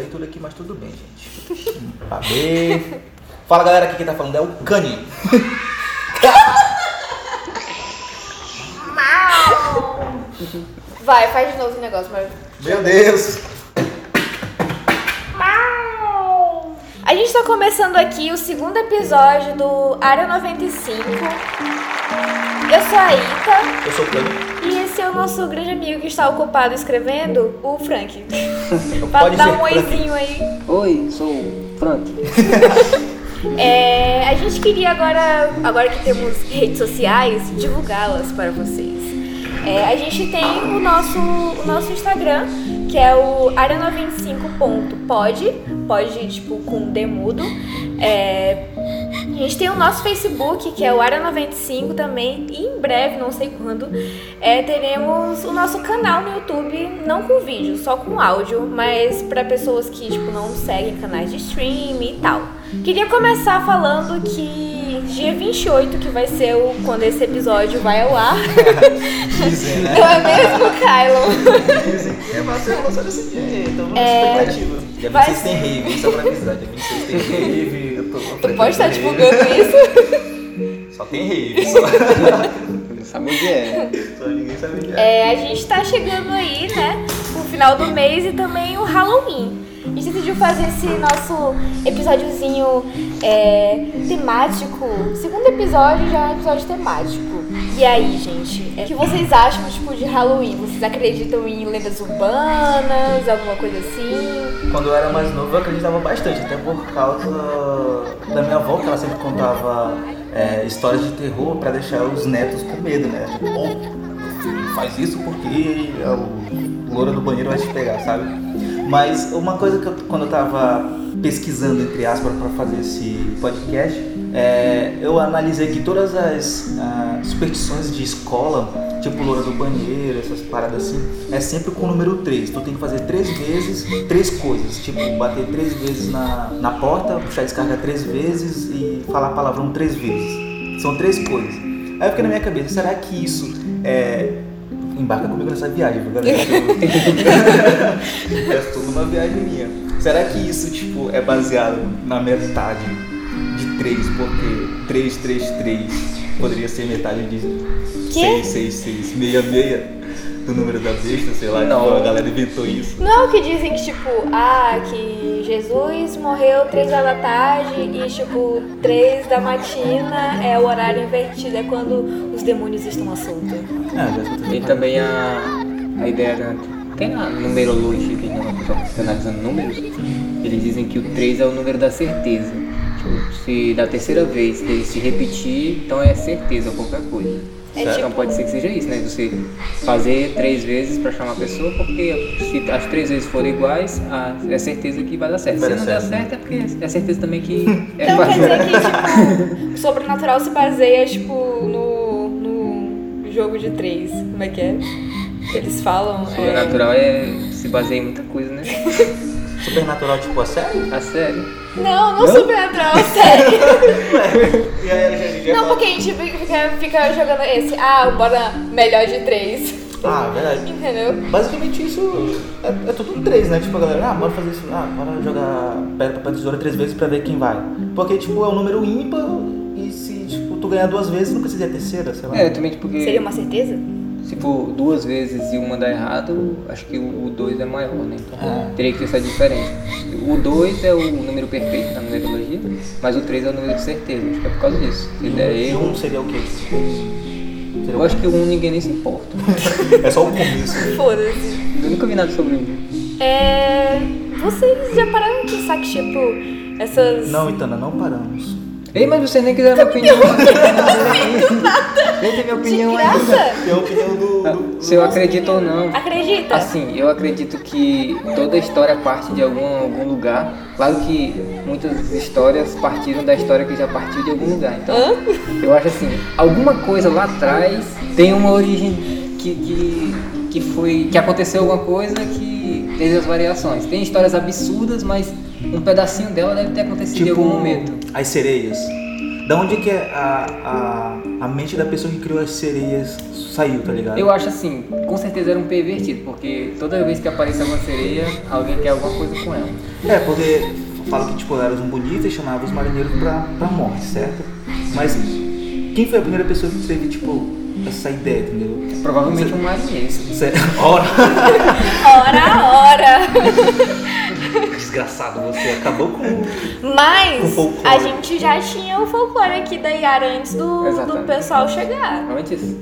bem tudo aqui, mas tudo bem, gente. Babê. Fala galera, aqui quem tá falando é o Cani. Vai, faz de novo o negócio, mas. Meu Deus! A gente tá começando aqui o segundo episódio do Área 95. Eu sou a Ita Eu sou o Cani. Esse é o nosso grande amigo que está ocupado escrevendo, o Frank. Pode dar ser um oizinho aí. Oi, sou o Frank. É, a gente queria agora, agora que temos redes sociais, divulgá-las para vocês. É, a gente tem o nosso, o nosso Instagram, que é o área95.pod, pode tipo com D mudo. É, a gente tem o nosso Facebook, que é o Área 95 também, e em breve, não sei quando, é, teremos o nosso canal no YouTube, não com vídeo, só com áudio, mas para pessoas que tipo, não seguem canais de stream e tal. Queria começar falando que dia 28, que vai ser o, quando esse episódio vai ao ar, Dizem, né? não é mesmo, Kylo? Dizem que é pra ser lançado esse dia, então vamos É, expectativa. Dia vai 26 tem rave, só pra avisar. Dia 26 tem rave, eu tô Tu pode estar rave. divulgando isso? Só tem rave, só, Não sabe onde é. só ninguém sabe o que é. É, a gente tá chegando aí, né? O final do mês e também o Halloween. A gente decidiu fazer esse nosso episódiozinho é, temático. Segundo episódio já é um episódio temático. E aí, gente, é, o que vocês acham, tipo, de Halloween? Vocês acreditam em lendas urbanas, alguma coisa assim? Quando eu era mais novo, eu acreditava bastante, até por causa da minha avó, que ela sempre contava é, histórias de terror pra deixar os netos com medo, né? Tipo, "Ô, meu filho faz isso porque o loura do banheiro vai te pegar, sabe? Mas uma coisa que eu, quando eu tava pesquisando, entre aspas, para fazer esse podcast, é, eu analisei que todas as ah, superstições de escola, tipo loura do banheiro, essas paradas assim, é sempre com o número 3. Tu tem que fazer três vezes três coisas, tipo bater três vezes na, na porta, puxar a descarga três vezes e falar palavrão três vezes. São três coisas. Aí eu fiquei na minha cabeça, será que isso é. Embarca comigo nessa viagem, viu, galera? é tudo uma viagem minha. Será que isso, tipo, é baseado na metade de 3, porque 3, 3, 3 poderia ser metade de Quê? 6, 6, 6, 6, 6 do número da besta, sei lá, Não. tipo, a galera inventou isso. Não é o que dizem que, tipo, ah, que Jesus morreu três horas da tarde e, tipo, três da matina é o horário invertido, é quando os demônios estão à solta. Ah. E também a, a ideia da. Tem na numerologia, que que fica analisando números, eles dizem que o 3 é o número da certeza. Tipo, se da terceira vez ele se repetir, então é certeza qualquer coisa. É então tipo- pode ser que seja isso, né? Você fazer três vezes pra chamar a pessoa, porque se as três vezes forem iguais, a- é certeza que vai dar certo. Vai se não der certo. é porque é certeza também que é Então quer dizer que, tipo, o sobrenatural se baseia, tipo, no, no jogo de três. Como é que é? Eles falam. é, Sobrenatural é, se baseia em muita coisa, né? Supernatural, tipo, a sério? A sério. Não, não, sobrenatural, sério. E aí, a gente já Não, porque a gente fica, fica jogando esse. Ah, bora melhor de três. Ah, verdade. Entendeu? Basicamente isso é, é tudo três, né? Tipo, a galera, ah, bora fazer isso, ah, bora jogar pedra, papel, tesoura três vezes pra ver quem vai. Porque, tipo, é um número ímpar e se, tipo, tu ganhar duas vezes, não precisa ir a terceira, sei lá. É, também porque Seria uma certeza? Se for duas vezes e uma dar errado, acho que o 2 é maior, né? Então Ah. teria que ter essa diferença. O 2 é o número perfeito na numerologia, mas o 3 é o número de certeza. Acho que é por causa disso. Se der E erro, um seria o quê? Seria eu acho que o 1 ninguém nem se importa. É só o começo. Foda-se. Eu nunca vi nada sobre um. É. Vocês já pararam de pensar que, tipo, essas. Não, Itana, não paramos. Ei, mas você nem quiser minha opinião. Nem tem minha opinião ainda. Tem a opinião do. do- Se eu acredito ou não. Acredita? Assim, eu acredito que toda história parte de algum, algum lugar. Claro que muitas histórias partiram da história que já partiu de algum lugar. Então, Hã? eu acho assim, alguma coisa lá atrás tem uma origem que, que, que foi. que aconteceu alguma coisa que teve as variações. Tem histórias absurdas, mas um pedacinho dela deve ter acontecido em algum momento. As sereias. Da onde que é a, a, a mente da pessoa que criou as sereias saiu, tá ligado? Eu acho assim, com certeza era um pervertido, porque toda vez que aparecia uma sereia, alguém quer alguma coisa com ela. É, porque fala que tipo, elas eram bonitas e chamava os marinheiros pra, pra morte, certo? Mas quem foi a primeira pessoa que teve, tipo, essa ideia, entendeu? Provavelmente um marinheiro. Cê- Ora, Ora, ora! desgraçado, você acabou com. Com Mas folclore. a gente já tinha o folclore aqui da Yara antes do, do pessoal chegar. Antes?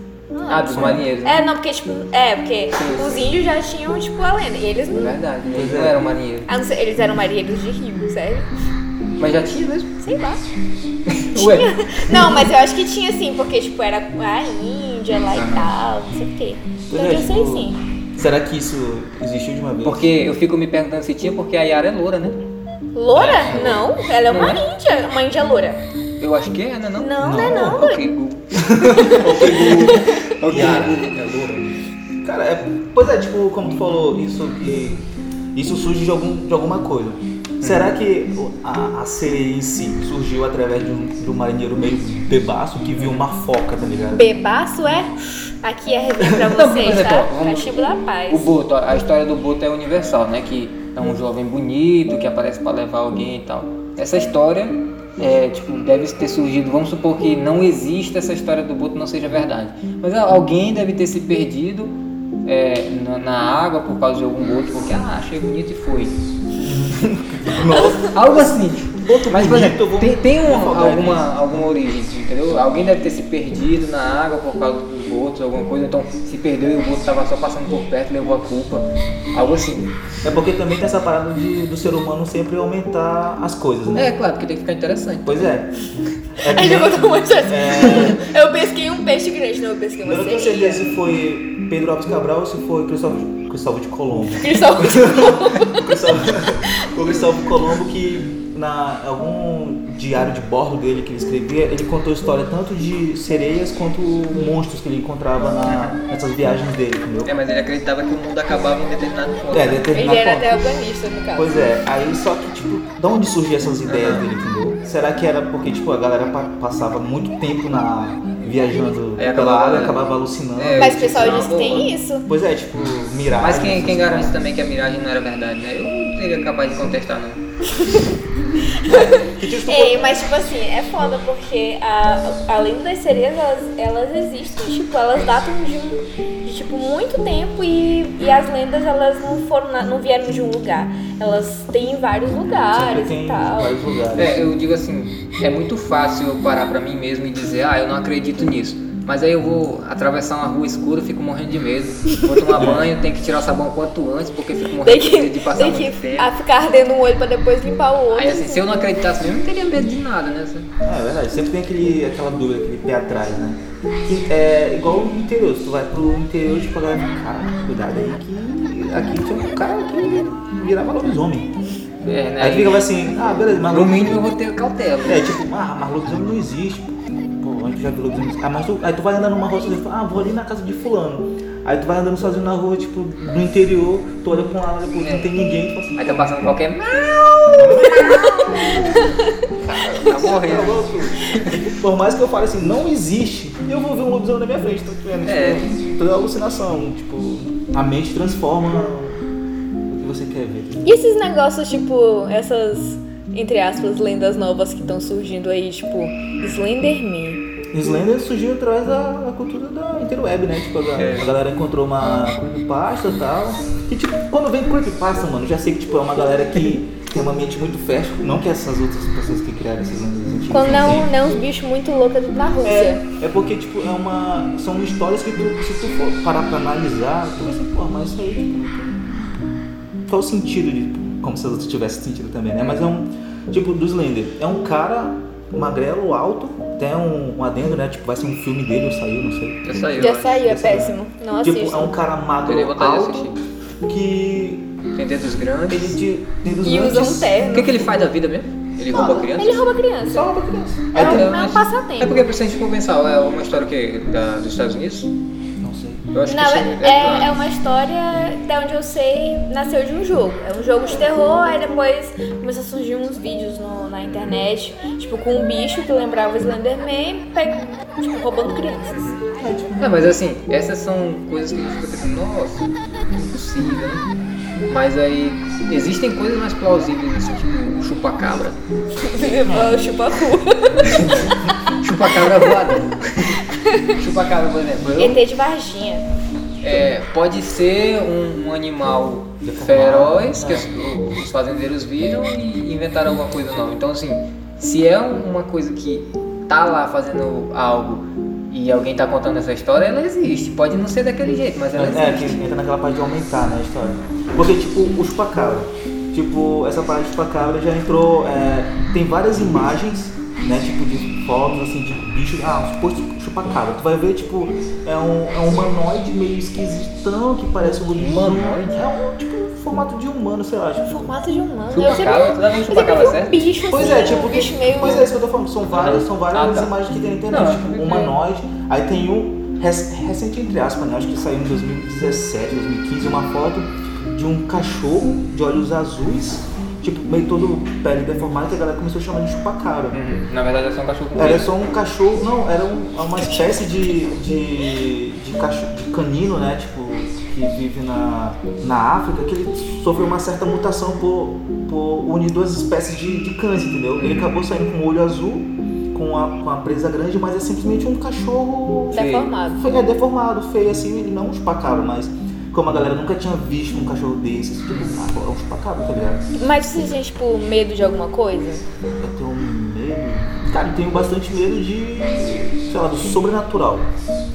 Ah, dos marinheiros. É, não, porque, tipo, é, porque Sim. os índios já tinham, tipo, a lenda. E eles É não. verdade, Pois eles é. não eram marinheiros. Ah, não sei, eles eram marinheiros de rio, sério? Mas já tinha mesmo? Sei lá. Ué, Não, mas eu acho que tinha sim, porque, tipo, era a Índia lá e tal, não sei o quê. Então é, eu sei tipo, sim. Será que isso existiu de uma vez? porque eu fico me perguntando se tinha, porque a Yara é loura, né? Loura? Não, ela é uma Não índia, uma índia loura. Eu acho que é, né? Não, Não, não é não, Ok. Google. Yara, é loura. Cara, é, pois é, tipo, como tu falou, isso que isso surge de, algum, de alguma coisa. Será que a, a sereia em si surgiu através de um, de um marinheiro meio bebaço que viu uma foca, tá ligado? Bebaço é. Aqui é resenha pra vocês, exemplo, tá? vamos- Cachimbo da paz. O Boto, a história do Boto é universal, né? Que é um jovem bonito que aparece pra levar alguém e tal. Essa história é, tipo, deve ter surgido, vamos supor que não exista essa história do Boto, não seja verdade. Mas alguém deve ter se perdido é, na, na água por causa de algum boto, porque ah, achei bonito e foi. Nossa, Algo assim. Boto Mas, bonito, exemplo, eu vou- tem, tem um- alguma, alguma origem, entendeu? Alguém deve ter se perdido na água por causa dos botos, alguma coisa, então se perdeu e o boto estava só passando por perto levou a culpa. Algo assim. É porque também tem essa parada de, do ser humano sempre aumentar as coisas, né? É, claro, porque tem que ficar interessante. Pois é. É que Aí eu dar uma chance. É. Eu pesquei um peixe grande, não, eu pesquei Eu uma não tenho certeza se foi Pedro Alves Cabral ou se foi Cristóvão, Cristóvão de Colombo. Cristóvão O Cristóvão, o Cristóvão Colombo que na algum diário de bordo dele que ele escrevia, ele contou história tanto de sereias quanto monstros que ele encontrava na, nessas viagens dele, entendeu? É, mas ele acreditava que o mundo acabava em determinado ponto. É, determinado Ele era ponto. terraplanista, no caso. Pois é, aí só que, tipo, de onde surgiam essas ideias dele, entendeu? Será que era porque, tipo, a galera pa- passava muito tempo na, viajando Aí pela acabava- água e acabava alucinando? É, Mas o tipo, pessoal não, diz que tem isso. Pois é, tipo, miragem. Mas quem, quem garante também que a miragem não era verdade, né? Eu não seria capaz de contestar, não. tipo, Ei, mas tipo assim, é foda porque a, além das sereias, elas, elas existem, tipo, elas datam de, um- de tipo muito tempo e, e as lendas elas não foram na- não vieram de um lugar. Elas têm em vários lugares tem e tal. vários lugares. É, eu digo assim, é muito fácil eu parar pra mim mesmo e dizer, ah, eu não acredito nisso. Mas aí eu vou atravessar uma rua escura, fico morrendo de medo. Vou tomar banho, tenho que tirar o sabão quanto antes, porque fico morrendo Tem de que, medo de passar tem muito que tempo. a ficar ardendo um olho pra depois limpar o outro. Aí assim, se eu não acreditasse mesmo, eu não teria medo de nada, né? É verdade, sempre tem aquele, aquela dúvida, aquele pé atrás, né? Que é igual no interior, se tu vai pro interior, tipo, a galera fica, cara, cuidado aí que aqui tinha um cara que virava lobisomem. É, né? Aí fica assim, ah, beleza, mas No mínimo eu vou ter cautela. É, tipo, ah, mas lobisomem não existe. Pô, tu já viu lobisomem? Ah, mas tu, aí tu vai andando numa rua sozinho, fala, ah, vou ali na casa de fulano. Aí tu vai andando sozinho na rua, tipo, no interior, tu olha pra um lado, depois não tem ninguém, tu fala assim, Aí tá passando qualquer. Tá morrendo. Por mais que eu fale assim, não existe, eu vou ver um lobisomem na minha frente, tá vendo? É. Tipo, toda alucinação, tipo, a mente transforma o que você quer ver. E esses negócios, tipo, essas, entre aspas, lendas novas que estão surgindo aí, tipo, Slenderman. Slender surgiu através da, da cultura da interweb, né? Tipo, a, É. a galera encontrou uma creepypasta e tal. E tipo, quando vem creepypasta, mano, já sei que tipo, é uma galera que tem uma mente muito fértil. Não que essas outras pessoas que criaram essas lendas Quando não não, é uns bichos muito loucos na Rússia. É, é porque, tipo, é uma. São histórias que tu, se tu for parar pra analisar, tu vai assim, pô, mas isso aí, tipo, qual o sentido de. Como se as outras tivessem sentido também, né? Mas é um. Tipo, do Slender. É um cara magrelo, alto, tem um, um adendo, né? Tipo, vai ser um filme dele ou saiu, não sei. Já saiu. Já né? saiu, é péssimo. Não tipo, é um cara magro, Teria vontade de alto, assistir. que. Tem dedos grandes. Ele de, tem dos E usa um grandes- O terno. que, que ele faz da vida mesmo? Ele rouba criança? Ele rouba criança. Só uma criança. É Aí tem- um, é um passatempo. É porque se a gente for pensar, é uma história que, da, dos Estados Unidos? Não sei. Eu acho Não, que é, isso é, é uma história, da onde eu sei, nasceu de um jogo. É um jogo de terror, aí depois começou a surgir uns vídeos no- na internet, tipo, com um bicho que lembrava o Slenderman, tipo, roubando crianças. Não, mas assim, essas são coisas que a gente fica pensando, nossa, impossível, né? Mas aí, existem coisas mais plausíveis, assim, tipo o chupa-cabra. Chupacu. Chupa-cabra voador. Chupa-cabra, por exemplo. ET de Varginha. é, pode ser um, um animal feroz que os, os fazendeiros viram e inventaram alguma coisa nova. Então, assim, se é uma coisa que tá lá fazendo algo e alguém tá contando essa história, ela existe. Pode não ser daquele jeito, mas ela É, que existe. entra naquela parte de aumentar, né, a história. Porque, tipo, o chupacabra. Tipo, essa parte de chupacabra já entrou. é, tem várias imagens, né, tipo, de fotos, assim, de bicho. Ah, um suposto chupacabra. Tu vai ver, tipo, é um, é um humanoide meio esquisitão que parece um. Humanoide? É um, tipo, formato de humano, sei lá. Tipo, Formato de humano. Chupacabra, tu tá vendo eu chupacabra, um certo? bicho Pois assim, é, tipo, um bicho meio... pois é, isso que eu tô falando, são várias, são várias Ah, tá. imagens que tem na internet, Não, tipo, um vi. humanoide, aí tem um, rec- recente entre aspas, né, acho que saiu em 2017, 2015, uma foto de um cachorro de olhos azuis, tipo, meio todo pele deformada, que a galera começou a chamar de chupacabra. Uhum. Na verdade é só um cachorro com Era só um cachorro, não, era um- uma espécie de, de, de, cachorro, de canino, né, tipo, que vive na, na África, que ele sofreu uma certa mutação por, por unir duas espécies de, de cães, entendeu? Ele acabou saindo com o olho azul, com a, com a presa grande, mas é simplesmente um cachorro Deformado. fe- é, deformado, feio assim, ele não um chupacabra, mas como a galera nunca tinha visto um cachorro desses, tipo, ah, é um chupacabra, tá ligado? Mas você tem, tipo, medo de alguma coisa? Eu tenho medo. Cara, eu tenho bastante medo de. sei lá, do sobrenatural.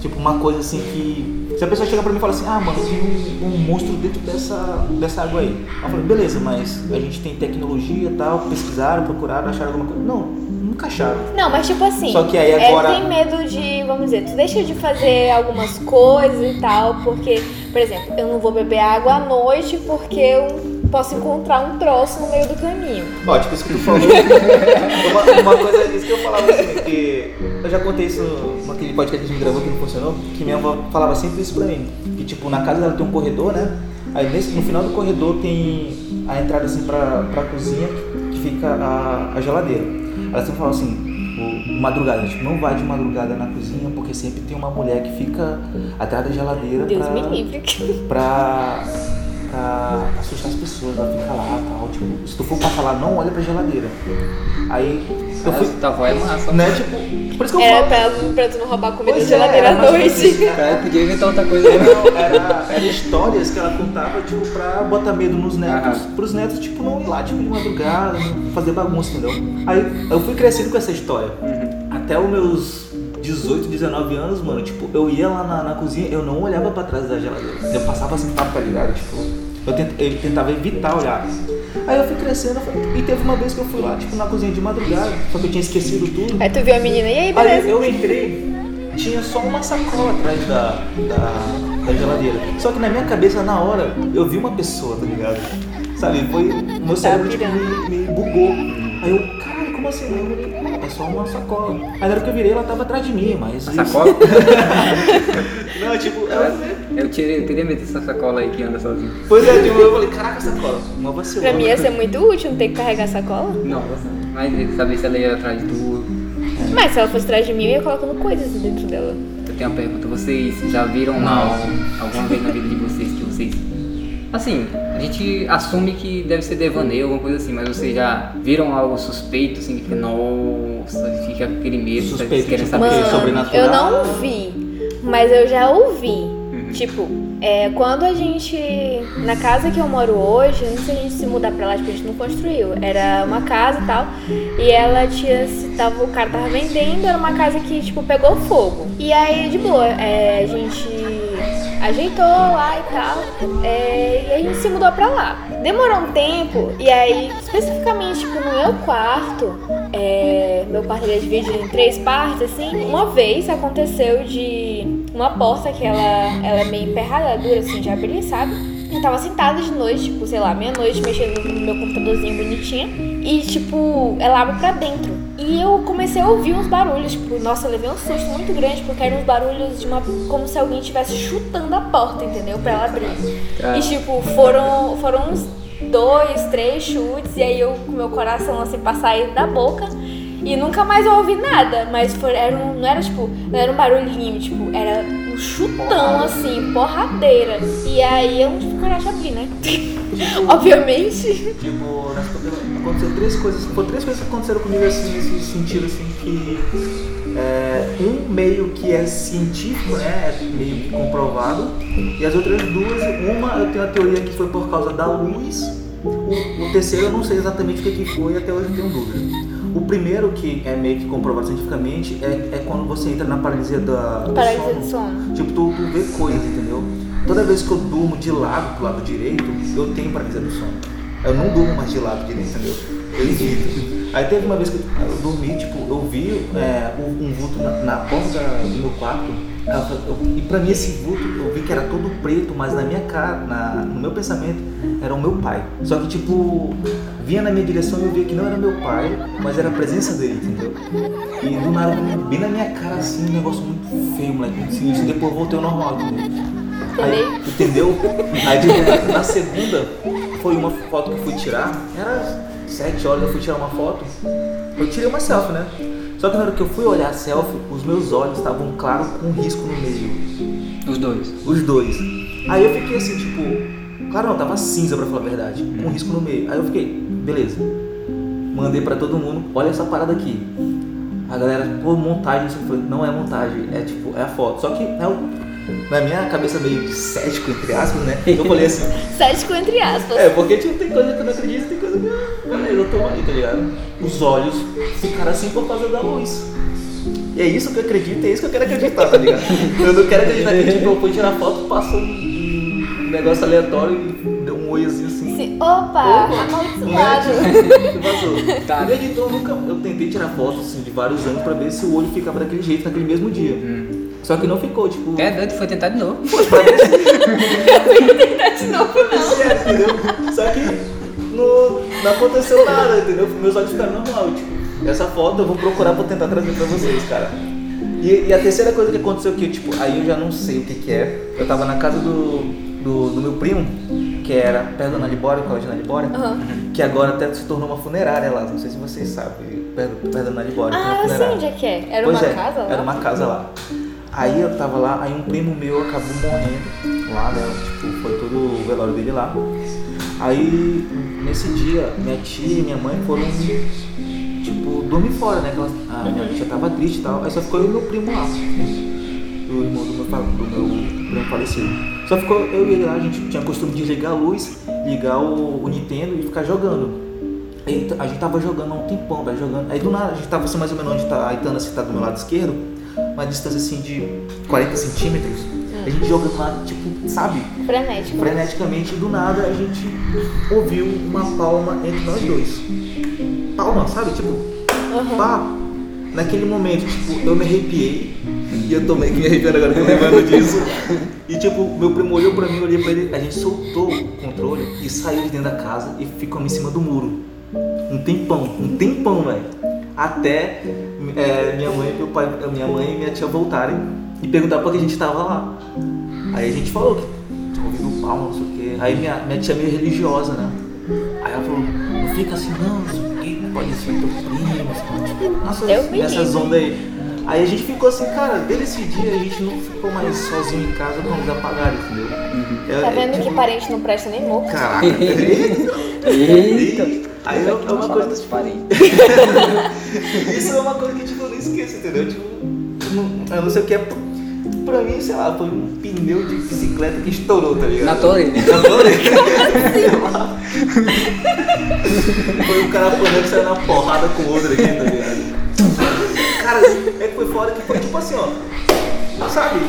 Tipo, uma coisa assim que. Se a pessoa chega pra mim e fala assim, ah mano, tem um, um monstro dentro dessa, dessa água aí. Eu falo, beleza, mas a gente tem tecnologia e tal, pesquisaram, procuraram, acharam alguma coisa. Não, nunca acharam. Não, mas tipo assim. Só que aí agora- É, tem medo de, vamos dizer, tu deixa de fazer algumas coisas e tal, porque, por exemplo, eu não vou beber água à noite porque eu posso encontrar um troço no meio do caminho. Ó, tipo isso que tu falou. uma, uma coisa disso que eu falava assim, que eu já contei isso naquele podcast que a gente gravou que não funcionou, que minha avó falava sempre isso pra mim. Que tipo, na casa dela tem um corredor, né? Aí nesse, no final do corredor tem a entrada assim pra, pra cozinha que fica a, a geladeira. Ela sempre falava assim, o, madrugada, tipo, não vai de madrugada na cozinha, porque sempre tem uma mulher que fica atrás da geladeira Deus pra, me livre. pra, pra assustar as pessoas, ela fica lá e tal. Tipo, se tu for passar lá, não olha pra geladeira. Aí eu fui. Tua avó é massa. Né, tipo, por isso que eu Era falo. pra, pra tu não roubar comida Pois da é, geladeira à noite. Cara, podia inventar outra coisa. né? Não, era, era histórias que ela contava, tipo, pra botar medo nos netos, Aham. pros netos, tipo, não ir lá, tipo, de madrugada, fazer bagunça, entendeu? Aí eu fui crescendo com essa história. Até os meus 18, 19 anos, mano, tipo, eu ia lá na, na cozinha, eu não olhava pra trás da geladeira. Eu passava assim, tá ligado? Tipo, eu, tent- eu tentava evitar olhar. Aí eu fui crescendo, eu fui- e teve uma vez que eu fui lá, tipo, na cozinha de madrugada, só que eu tinha esquecido tudo. Aí tu viu a menina, e aí, Aí beleza? eu entrei, tinha só uma sacola atrás da, da, da geladeira. Só que na minha cabeça, na hora, eu vi uma pessoa, tá ligado? Sabe, foi. O meu cérebro tipo, me, me bugou. Aí eu, como assim? Eu olhei, "Não, é só uma sacola. Aí na hora que eu virei, ela tava atrás de mim, mas. Sacola? Não, tipo, eu, Eu tirei, eu queria meter essa sacola aí que anda sozinho. Pois é, tipo, eu falei, caraca, sacola. Uma vacilona. Pra mim ia ser muito útil não ter que carregar sacola. Não, mas saber se ela ia atrás de tu. Mas se ela fosse atrás de mim, eu ia colocando coisas dentro dela. Eu tenho uma pergunta, vocês já viram algo alguma vez na vida de vocês que vocês. Assim, a gente assume que deve ser devaneio, alguma coisa assim, mas vocês já viram algo suspeito, assim, que fica, nossa, fica aquele medo, Suspeito, vocês querem tipo, saber Porque Mano, sobrenatural- eu não vi, mas eu já ouvi. Tipo, é, quando a gente. Na casa que eu moro hoje, antes da gente se mudar pra lá, tipo, a gente não construiu. Era uma casa e tal. E ela tinha. se Tava, o cara tava vendendo, era uma casa que, tipo, pegou fogo. E aí, de boa, é, a gente ajeitou lá e tal. é, e a gente se mudou pra lá. Demorou um tempo, e aí, especificamente, tipo, no meu quarto, é, meu quarto ele é dividido em três partes, assim. Uma vez aconteceu de uma porta que ela, ela é meio emperrada, é dura assim de abrir, sabe? Eu tava sentada de noite, tipo, sei lá, meia-noite, mexendo no meu computadorzinho bonitinha. E, tipo, ela abre pra dentro. E eu comecei a ouvir uns barulhos, tipo, nossa, eu levei um susto muito grande, porque eram uns barulhos de uma. como se alguém estivesse chutando a porta, entendeu? Pra ela abrir. Ah. E tipo, foram, foram uns dois, três chutes, e aí eu com meu coração assim pra sair da boca. E nunca mais eu ouvi nada, mas foi, era um, não era tipo, não era um barulhinho, tipo, era um chutão assim, porradeira. E aí eu não tive coragem de abrir, né? Obviamente. Tipo, aconteceu três coisas. Foram três coisas que aconteceram comigo assim, nesse sentido assim que. é, um meio que é científico, né? É meio que comprovado. E as outras duas, uma eu tenho a teoria que foi por causa da luz. O, o terceiro eu não sei exatamente o que, que foi, até hoje eu tenho dúvida. O primeiro que é meio que comprovado cientificamente é, é quando você entra na paralisia da, do Paralisia do sono. Tipo, tu, tu vê coisas, entendeu? Toda vez que eu durmo de lado, pro lado direito, eu tenho paralisia do sono. Eu não durmo mais de lado direito, entendeu? Eu evito. Aí teve uma vez que eu, dormi, tipo, eu vi é, um, vulto na, na porta do meu quarto. Eu e pra mim esse vulto, eu vi que era todo preto, mas na minha cara, na, no meu pensamento, era o meu pai. Só que, tipo, vinha na minha direção e eu via que não era meu pai, mas era a presença dele, entendeu? E do nada, bem na minha cara, assim, um negócio muito feio, moleque. Depois voltei ao normal, entendeu? Aí, entendeu? Aí de- na segunda foi uma foto que eu fui tirar, era sete horas, eu fui tirar uma foto. Eu tirei uma selfie, né? Só que na hora que eu fui olhar a selfie, os meus olhos estavam claros com um risco no meio. Os dois. Os dois. Aí eu fiquei assim, tipo. Claro não, tava cinza pra falar a verdade. Com um risco no meio. Aí eu fiquei, beleza. Mandei pra todo mundo, olha essa parada aqui. A galera, pô, montagem, isso foi. Não é montagem, é tipo, é a foto. Só que é o- na minha cabeça meio de cético, entre aspas, né? Eu falei assim, Cético entre aspas. é, porque tipo, tem coisa que eu não acredito, tem coisa que. ah, Beleza, eu tô aí, tá ligado? Os olhos ficaram assim por causa da luz. E é isso que eu acredito, é isso que eu quero acreditar, tá ligado? Eu não quero acreditar que tipo, eu fui tirar foto, passou um, negócio aleatório e deu um oizinho assim. Sim. Opa, amaldiçoado. E. Tá. Então eu nunca. Eu tentei tirar fotos assim, de vários anos pra ver se o olho ficava daquele jeito naquele mesmo dia. Só que não ficou, tipo. É doido, foi tentar de novo. Foi pra ver se De novo, não. certo, entendeu? Só que não, não aconteceu nada, entendeu? Meus olhos ficaram normal, tipo, essa foto eu vou procurar pra tentar trazer pra vocês, cara. E, e a terceira coisa que aconteceu que, tipo, aí eu já não sei o que que é. Eu tava na casa do, do, do meu primo, que era perto da Nalibória, o colégio Nalibória, Aham. que agora até se tornou uma funerária lá, não sei se vocês sabem, perto, perto da uma Ah, eu sei onde é que é. Era Pois uma é, casa lá? Era uma casa lá. Aí eu tava lá, aí um primo meu acabou morrendo lá, né? Tipo, foi todo o velório dele lá. Aí nesse dia, minha tia e minha mãe foram, tipo, dormir fora, né? Que elas- a minha tia tava triste e tal. Aí só ficou eu e meu primo lá. O irmão do meu, do meu primo falecido. Só ficou eu e ele lá, a gente tinha costume de ligar a luz, ligar o, o Nintendo e ficar jogando. Aí a gente tava jogando há um tempão, velho, jogando. Aí do nada, a gente tava assim, mais ou menos onde tá a Itana, assim, tá do meu lado esquerdo, uma distância assim de 40 centímetros. A gente jogando lá, tipo, sabe, Frenético. freneticamente, e do nada a gente ouviu uma palma entre nós dois. Palma, sabe? Tipo, pá. Naquele momento, tipo, eu me arrepiei. E eu tô meio que me arrepiando agora, tô lembrando disso. E tipo, meu primo olhou pra mim, eu olhei pra ele, a gente soltou o controle e saiu de dentro da casa e ficamos em cima do muro. Um tempão, um tempão, velho. Até é, minha mãe, meu pai, minha mãe e minha tia voltarem e perguntar por que a gente tava lá. Aí a gente falou que tinha ouvido palma, não sei o quê. Aí minha, minha tia é meio religiosa, né? Aí ela falou, não fica assim não, não sei o quê, pode ser teu primo, assim, tipo, nossa, Eu me essas livre. ondas aí. Aí a gente ficou assim, cara, desde esse dia a gente não ficou mais sozinho em casa com a luz apagada, entendeu? É- Tá é vendo tipo, que parente não presta nem morto? Caraca. Eita! Aí é, é uma coisa dos parentes. Isso é uma coisa que tipo, eu não esqueço, entendeu? Tipo, eu não, eu não sei o que é. Pra mim, sei lá, foi um pneu de bicicleta que estourou, tá ligado? Na orelha. Na. Sei lá. Foi um cara apanhando que saiu na porrada com o outro aqui, tá ligado? Cara, é que foi fora que foi tipo assim, ó. Sabe?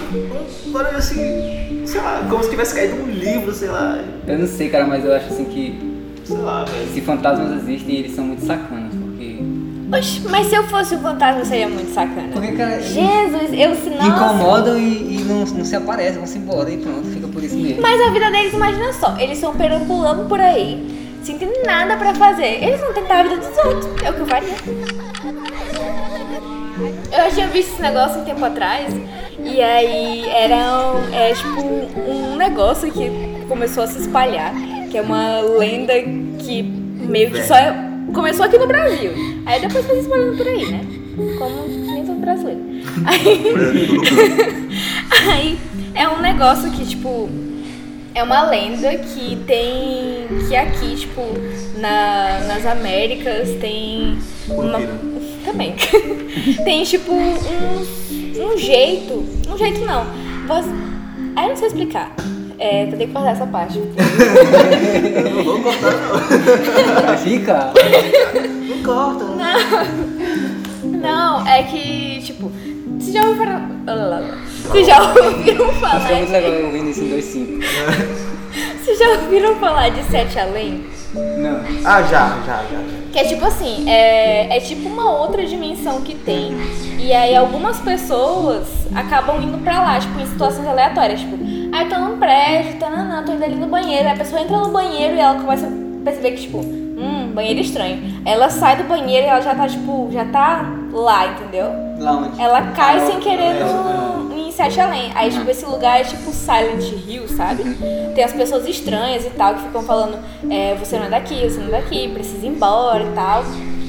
Um barulho assim, sei lá, como se tivesse caído um livro, sei lá. Eu não sei, cara, mas eu acho assim que Sei lá, velho. se fantasmas existem, eles são muito sacanas. Oxe, mas se eu fosse o fantasma, seria muito sacana. Porque, cara, Jesus, eu se não. incomodam e, e não, não se aparecem, vão se embora e pronto, fica por isso mesmo. Mas a vida deles, imagina só, eles estão perambulando por aí, sem ter nada pra fazer. Eles vão tentar a vida dos outros, é o que eu faria. Eu já tinha visto esse negócio um tempo atrás. E aí era um, é, tipo um negócio que começou a se espalhar. Que é uma lenda que meio que só é- começou aqui no Brasil. Aí depois foi se espalhando por aí, né? Como nem todo brasileiro. Aí, aí é um negócio que, tipo, é uma lenda que tem. que aqui, tipo, na, nas Américas tem. Uma, Curupira. também. tem, tipo, um, um jeito. Um jeito não. Você, aí eu não sei explicar. É, vou ter que cortar essa parte. Eu não vou cortar, não. Fica. Não corta. Não, é que, tipo, vocês já ouviram. Vocês já ouviram falar Acho que é muito legal eu ouvindo isso em 2.5. Vocês já ouviram falar de Sete Além? Não. Ah, já, já, já. Que é tipo assim, é, é tipo uma outra dimensão que tem. E aí algumas pessoas acabam indo pra lá, tipo, em situações aleatórias. Tipo, ah, eu tô num prédio, tá, não, não, tô indo ali no banheiro. Aí a pessoa entra no banheiro e ela começa a perceber que, tipo, hum, banheiro estranho. Aí ela sai do banheiro e ela já tá, tipo, já tá lá, entendeu? Lá onde? Ela cai Ah, sem querer é, no, em Sete Além. Aí, tipo, esse lugar é tipo Silent Hill, sabe? Tem as pessoas estranhas e tal que ficam falando: é, você não é daqui, você não é daqui, precisa ir embora e tal.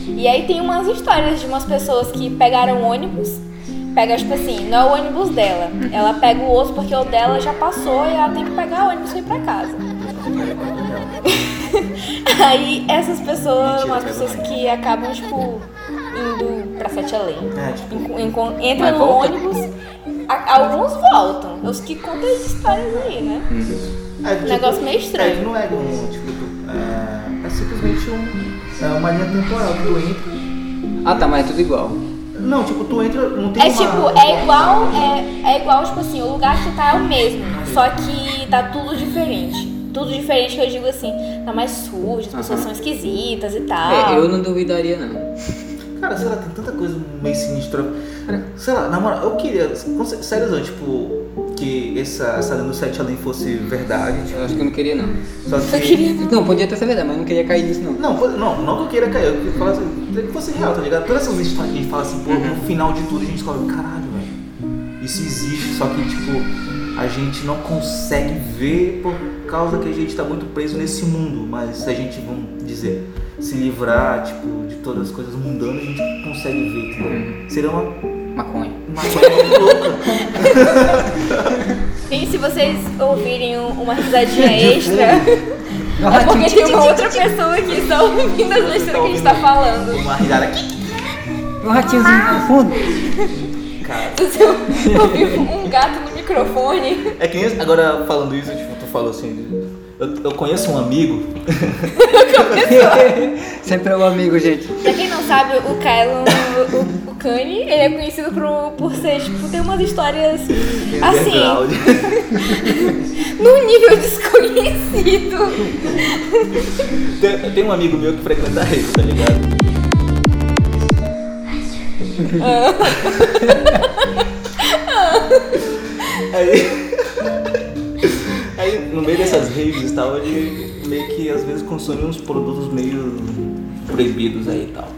E aí tem umas histórias de umas pessoas que pegaram ônibus. Pega, tipo assim, não é o ônibus dela. Ela pega o outro porque o dela já passou e ela tem que pegar o ônibus e ir pra casa. Aí essas pessoas, Mentira, umas pega pessoas que acabam, tipo, indo pra Sete Além. É, tipo, Entram no volta? ônibus, a- alguns voltam. Os que contam as histórias aí, né? É, tipo, Negócio meio estranho. É, não é um, tipo, é, é simplesmente um, é uma linha temporal que tu entra. Ah tá, mas é tudo igual. Não, tipo, tu entra, não tem É uma... tipo, é igual, é, é igual, tipo assim, o lugar que tu tá é o mesmo, só que tá tudo diferente. Tudo diferente que eu digo assim, tá mais sujo, as pessoas são esquisitas e tal. É, eu não duvidaria não. Cara, sei lá, tem tanta coisa meio sinistra. Sei lá, na moral, eu queria, sério, não, tipo, que essa, essa lenda do Sete Além fosse verdade. Tipo, Eu acho que eu não queria não. só Eu que... queria. Não, podia até ser verdade, mas eu não queria cair nisso não. Não, pô, não, não que eu queira cair, eu queria falar assim, que fosse real, tá ligado? Todas essas histórias que a gente fala assim, pô, no final de tudo a gente fala, caralho, velho, isso existe, só que, tipo, a gente não consegue ver por causa que a gente tá muito preso nesse mundo, mas se a gente, vamos dizer, se livrar, tipo, de todas as coisas mundanas, a gente consegue ver, entendeu? Seria uma, Maconha. uma coisa muito louca. E se vocês ouvirem um- uma risadinha extra, é porque tem uma outra pessoa que está ouvindo as besteiras que a gente tá falando. Uma risada aqui. Um ratinhozinho no fundo. Cara, Se eu ouvir um gato no microfone. é que nem, agora falando isso, tipo, falou assim, eu, eu conheço um amigo Sempre é um amigo, gente. Pra quem não sabe, o Kylo, o, o Kanye, ele é conhecido por, por ser, tipo, ter umas histórias assim, underground. num nível desconhecido. Tem, tem um amigo meu que frequenta rede, tá ligado? aí, aí, no meio dessas raves e tal, ele meio que às vezes consome uns produtos meio proibidos aí e tal.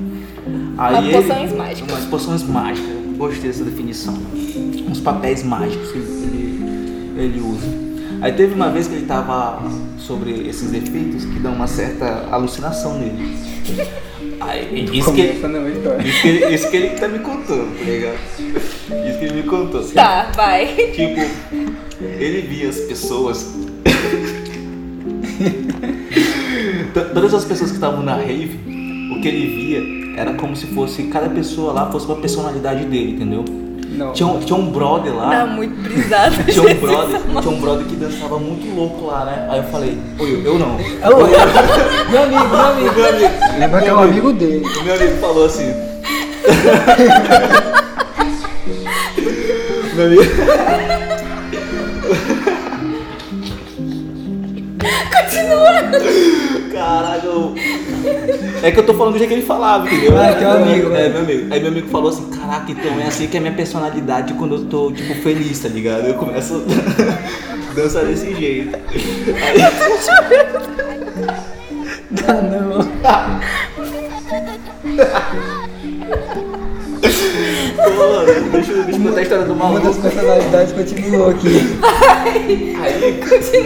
Aí Umas ele- poções mágicas. Umas poções mágicas, gostei dessa definição. Uns papéis mágicos que ele, ele usa. Aí teve uma vez que ele tava sobre esses efeitos que dão uma certa alucinação nele. Aí, isso que, história. isso, que, isso que ele tá me contando, tá ligado? Isso que ele me contou. Tá, vai. Tipo, ele via as pessoas. Todas as pessoas que estavam na rave, o que ele via era como se fosse cada pessoa lá fosse uma personalidade dele, entendeu? Não. Tinha um, tinha um brother Tá lá. muito brisado. Tinha um brother, tinha um brother que dançava muito louco lá, né? Aí eu falei, oi, eu, não. Meu amigo, meu amigo. Meu amigo, Lembra que é um amigo dele. o meu amigo falou assim. meu amigo. Continua! Caralho. É que eu tô falando do jeito que ele falava, entendeu? Ah, teu amigo, É, né? meu amigo. Aí meu amigo falou assim, caraca, então é assim que é a minha personalidade quando eu tô, tipo, feliz, tá ligado? Eu começo a dançar desse jeito. Aí... Ah, não. Pô, deixa, eu- deixa eu contar a história do Uma das maluco. personalidades continuou aqui. Aí,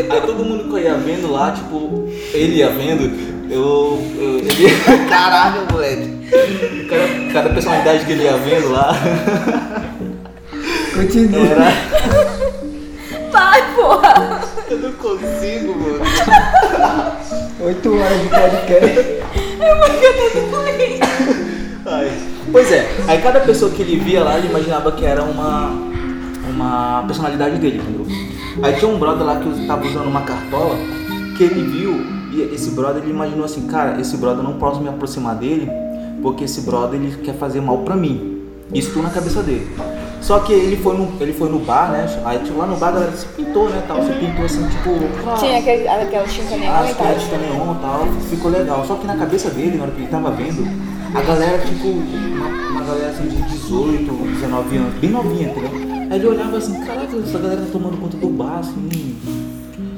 aí todo mundo que eu ia vendo lá, tipo, ele ia vendo, eu. eu ele. Caralho, moleque. Cada, cada personalidade que ele ia vendo lá Continua. era. Vai, porra! Eu não consigo, mano. Oito horas de podcast. Ai. Pois é, aí cada pessoa que ele via lá, ele imaginava que era uma, uma personalidade dele, entendeu? Aí tinha um brother lá que tava usando uma cartola, que ele viu, e esse brother ele imaginou assim, cara, esse brother eu não posso me aproximar dele, porque esse brother ele quer fazer mal pra mim. Isso tudo na cabeça dele. Só que ele foi no, ele foi no bar, né? Aí tipo, lá no bar a galera se pintou, né? Tal, se pintou assim, tipo. ah, Tinha aquele, aquela tinta neon as e tal. de neon e tal, ficou legal. Só que na cabeça dele, na hora que ele tava vendo, a galera, tipo, uma, uma galera assim de 18, 19 anos, bem novinha, entendeu? Aí ele olhava assim, caraca, essa galera tá tomando conta do bar, assim.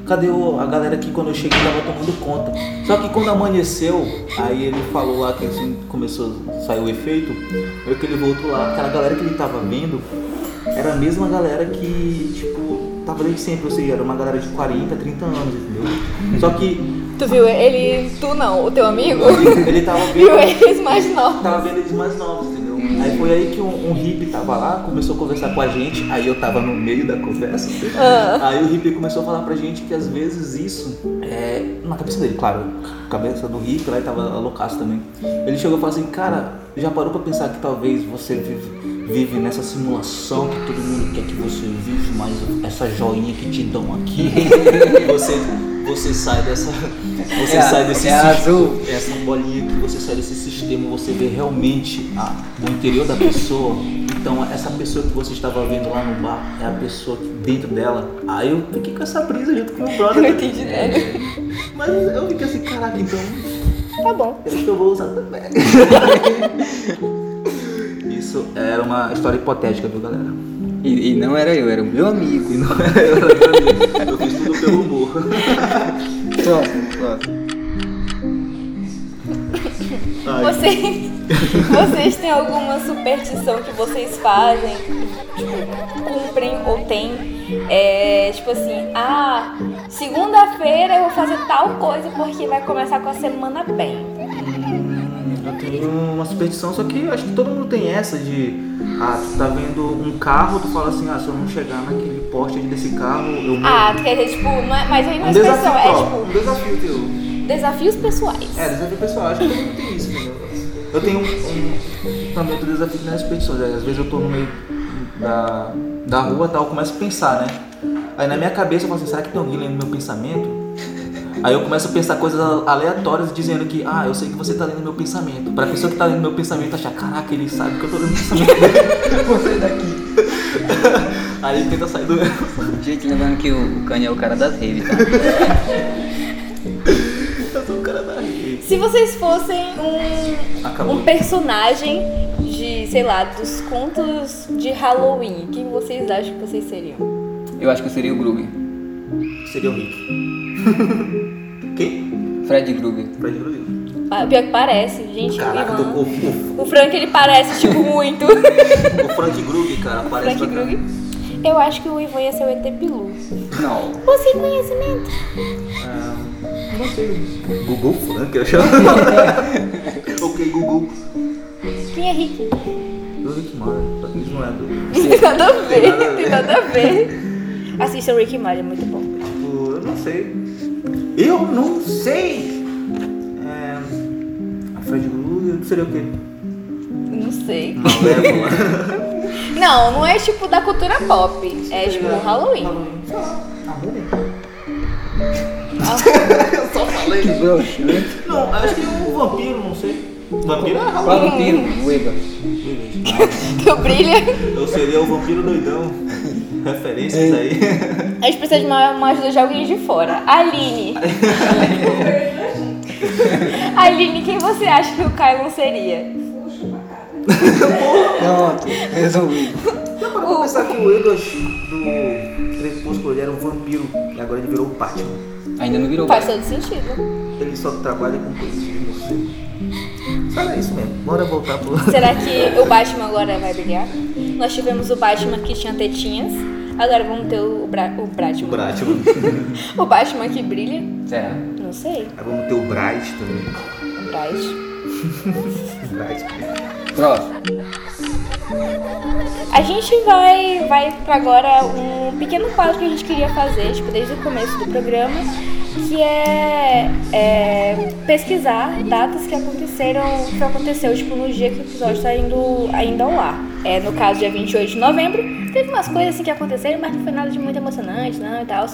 Cadê o- a galera que quando eu cheguei tava tomando conta? Só que quando amanheceu, aí ele falou lá que assim começou a sair o efeito, foi que ele voltou lá, aquela galera que ele tava vendo era a mesma galera que, tipo, tava desde sempre, ou seja, era uma galera de 40, 30 anos, entendeu? Só que Tu viu ele, tu não, o teu amigo? ele tava Viu vendo, eles mais novos. tava vendo eles mais novos, entendeu? Aí foi aí que um, um hippie tava lá, começou a conversar com a gente, aí eu tava no meio da conversa. Ah. Aí o hippie começou a falar pra gente que às vezes isso é. Na cabeça dele, claro, cabeça do hippie lá ele tava loucaço também. Ele chegou e falou assim, cara, já parou pra pensar que talvez você vive, vive nessa simulação que todo mundo quer que você vive, mas essa joinha que te dão aqui, você, você sai dessa. Você É sai desse é azul. essa bolinha que você sai desse sistema, você vê realmente a- o interior da pessoa. Então, essa pessoa que você estava vendo lá no bar é a pessoa que dentro dela. Aí eu fiquei com essa brisa junto com o meu brother. Não entendi nada. Mas eu fiquei assim, caraca, então Tá bom. eu acho que eu vou usar também. Isso era uma história hipotética, viu, galera? E, e não era eu, era o meu amigo. E não era eu, era meu amigo. Eu fiz tudo pelo humor. Próximo, próximo. Ai. Vocês, vocês têm alguma superstição que vocês fazem, tipo, cumprem ou têm? É, tipo assim, ah, segunda-feira eu vou fazer tal coisa porque vai começar com a semana bem. Eu tenho uma superstição, só que acho que todo mundo tem essa de. Ah, tu tá vendo um carro, tu fala assim, ah, se eu não chegar naquele poste desse carro, eu morro. Ah, quer dizer, tipo, não é, mas aí não é um desafio, superstição, é ó, um tipo, desafio teu. desafios pessoais. É, desafio pessoal, acho que todo mundo tem isso, entendeu? Eu tenho um, um também outro desafio nas expedições, às vezes eu tô no meio da, da rua e tal, eu começo a pensar, né? Aí na minha cabeça eu falo assim, será que tem alguém lendo meu pensamento? Aí eu começo a pensar coisas aleatórias dizendo que, ah, eu sei que você tá lendo meu pensamento. Pra pessoa que tá lendo meu pensamento achar, caraca, ele sabe que eu tô lendo o pensamento. Vou sair daqui. Aí ele tenta sair do. Gente, lembrando que o, Kanye é o cara das redes, tá? Eu sou o cara da rede. Se vocês fossem um, Acabou. um personagem de, sei lá, dos contos de Halloween, quem vocês acham que vocês seriam? Eu acho que eu seria o Kruger. Seria o Rick. Quem? Fred Krueger. Fred Krueger. Ah, Pior que parece, gente. Caraca, o, o, o, o Frank ele parece, tipo, muito. o Frank Kruger, cara, aparece Frank pra caramba. Krueger. Eu acho que o Ivan ia ser o ET Bilu. Não. Você conhecimento? Ah, não sei. Google Frank, eu chamo. ok, Google. Quem é Rick? Do Rick Martin, só que isso não é do. Tem nada a ver, Tem nada a ver. tem nada a ver. Assista o Rick Morty, é muito bom. Tipo, eu não sei. Eu não sei! É. A Fred Krueger seria o quê? Não sei. Malévola. Não, não é tipo da cultura pop. É tipo Halloween. Sei lá, a múmia? Ah, Eu só falei. Que broxa, né? Não, acho que o vampiro, não sei. Vampiro é Halloween. vampiro? O Eva. Tu brilha. Eu seria o vampiro doidão. Referências aí. A gente precisa de uma, uma ajuda de alguém de fora. Aline. Aline, quem você acha que o Kylon seria? Pronto, resolvido. Já parou pra pensar que o Edward do Crepúsculo ele era um vampiro e agora ele virou o Batman. Ainda não virou Faz Batman. todo sentido. Ele só trabalha com coisas de morcego. Era isso mesmo. Bora voltar pro. Será que o Batman agora vai brigar? Nós tivemos o Batman que tinha tetinhas. Agora vamos ter o, Bra o O Batman. Batman. O Batman que brilha. Será? Não sei. Aí vamos ter o Bright também. O Bright. Bright. Próximo. A gente vai, vai pra agora um pequeno quadro que a gente queria fazer, tipo, desde o começo do programa, que é, é pesquisar datas que aconteceram, que aconteceu, tipo, no dia que o episódio tá indo ainda ao ar. É, no caso, dia 28 de novembro, teve umas coisas assim que aconteceram, mas não foi nada de muito emocionante, não, e tal.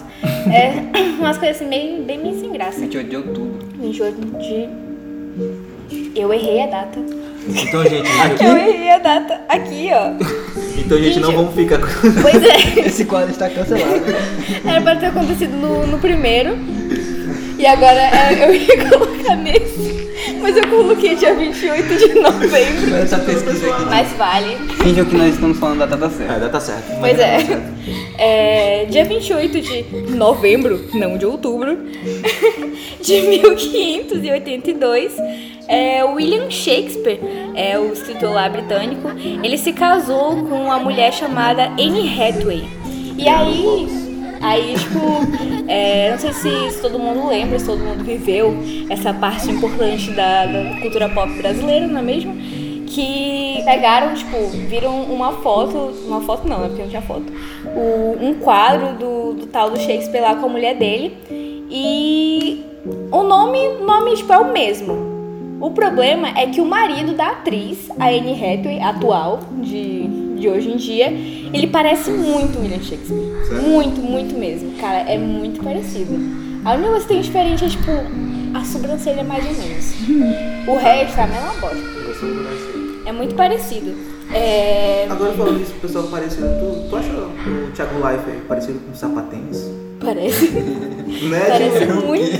É, umas coisas assim, bem, bem, bem sem graça. 28 de outubro. 28 de... Eu errei a data. Então, gente, Eu errei a data aqui, ó. então, gente, não vamos ficar com. Pois é. Esse quadro está cancelado. Era pra ter acontecido no, no primeiro. E agora é, eu ia colocar nesse. Mas eu coloquei dia 28 de novembro. Essa pesquisa aqui. Mas vale. Finge que nós estamos falando da data certa. É, tá certo. Pois é. é. Dia 28 de novembro, não de outubro, de 1582, é, William Shakespeare, é o escritor lá britânico, ele se casou com uma mulher chamada Anne Hathaway. E aí, aí tipo, é, não sei se, se todo mundo lembra, se todo mundo viveu essa parte importante da, da cultura pop brasileira, não é mesmo? que pegaram, tipo, viram uma foto, uma foto não, né, porque não tinha foto, o, um quadro do, do tal do Shakespeare lá com a mulher dele e o nome, nome tipo, é o mesmo. O problema é que o marido da atriz, a Anne Hathaway, atual, de, de hoje em dia, ele parece muito William Shakespeare. Muito, muito mesmo. Cara, é muito parecido. A única coisa que tem diferente é, tipo, a sobrancelha mais ou menos. O resto, a mesma bosta. É muito parecido. É... Agora falando isso, pessoal parecido, tu, tu acha o Thiago Life parecido com o Sapatênis? Parece. Né? Parece Tipo, muito.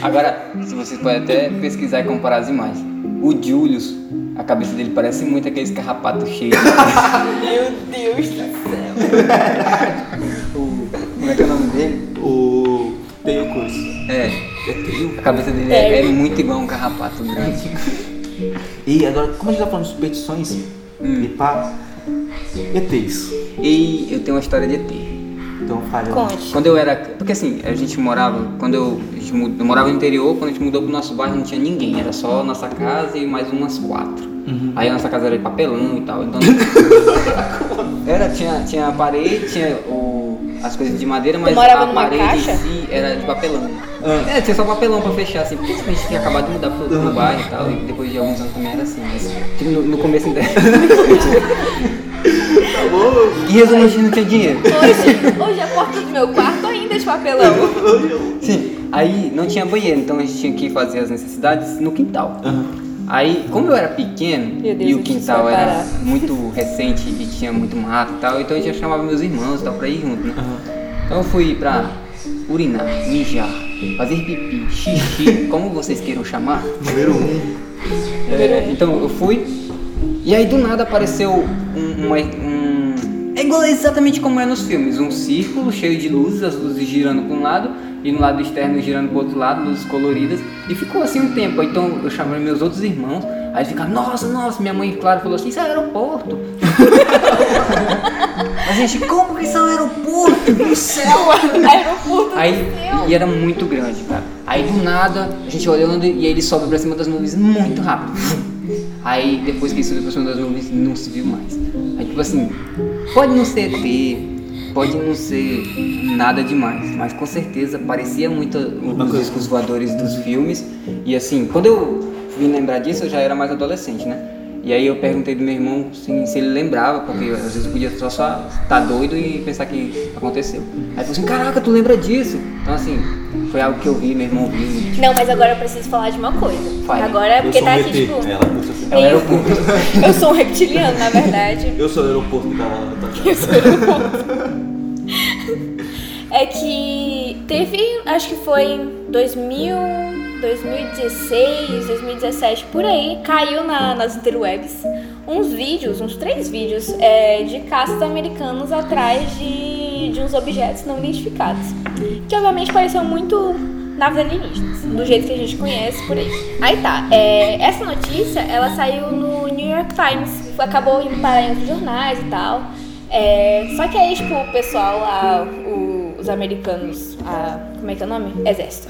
Agora, se vocês podem até pesquisar e comparar as imagens. O Julius, a cabeça dele parece muito aqueles carrapatos cheios. Meu Deus do céu. o, como é que é o nome dele? O Curso. É, É a cabeça dele é, é muito igual a um carrapato grande. E agora, como a gente tá falando de superstições Hum. e pá, ETs. E eu tenho uma história de ET. Então falha. Conte. Quando eu era. Porque assim, a gente morava. Quando eu, eu morava no interior, quando a gente mudou pro nosso bairro não tinha ninguém. Era só nossa casa e mais umas quatro. Aí a nossa casa era de papelão e tal. Então. era, tinha, tinha a parede, tinha o, as coisas de madeira, mas morava a parede caixa? em si era de papelão. É, tinha só papelão pra fechar, assim, porque a gente tinha acabado de mudar pro, pro bairro e tal, e depois de alguns anos também era assim, mas no, no começo ainda. E gente não tinha dinheiro. Hoje, hoje a porta do meu quarto ainda é de papelão. Sim, aí não tinha banheiro, então a gente tinha que fazer as necessidades no quintal. Aí, como eu era pequeno Deus, e o quintal era muito recente e tinha muito mato e tal, então a gente chamava meus irmãos e tal pra ir junto, né? Então eu fui pra urinar, mijar, fazer pipi, xixi, como vocês queiram chamar. Número um. É, então eu fui e aí do nada apareceu um, uma- um- é igual exatamente como é nos filmes, um círculo cheio de luzes, as luzes girando para um lado e no lado externo girando para outro lado, luzes coloridas e ficou assim um tempo. Então eu chamei meus outros irmãos, aí ficaram, nossa, nossa, minha mãe claro falou assim, isso é aeroporto. A gente, como que isso é um aeroporto? No céu! Aeroporto do Aí, e era muito grande, cara. Aí do nada, a gente olhando e aí ele sobe pra cima das nuvens muito rápido. Aí depois que ele subiu pra cima das nuvens, não se viu mais. Aí tipo assim, pode não ser ET, pode não ser nada demais, mas com certeza parecia muito os discos voadores dos filmes. E assim, quando eu vim lembrar disso, eu já era mais adolescente, né? E aí eu perguntei do meu irmão assim, se ele lembrava, porque às vezes eu podia só estar tá doido e pensar que aconteceu. Aí ele falou assim, caraca, tu lembra disso? Então assim, foi algo que eu vi, meu irmão viu. Não, mas agora eu preciso falar de uma coisa. Fale. Agora é porque eu sou tá um aqui, tipo. Ela assim. É o aeroporto. Eu sou um reptiliano, na verdade. Eu sou o aeroporto da da casa. É que teve, acho que foi em 2000, 2016, 2017, por aí, caiu na- nas interwebs uns vídeos, uns três vídeos é, de caças americanos atrás de, de uns objetos não identificados. Que obviamente pareciam muito, naves alienígenas, do jeito que a gente conhece por aí. Aí tá, é, essa notícia, ela saiu no New York Times, acabou indo para em outros jornais e tal. É, só que aí, tipo, o pessoal lá, o- os americanos, a, como é que é o nome? Exército.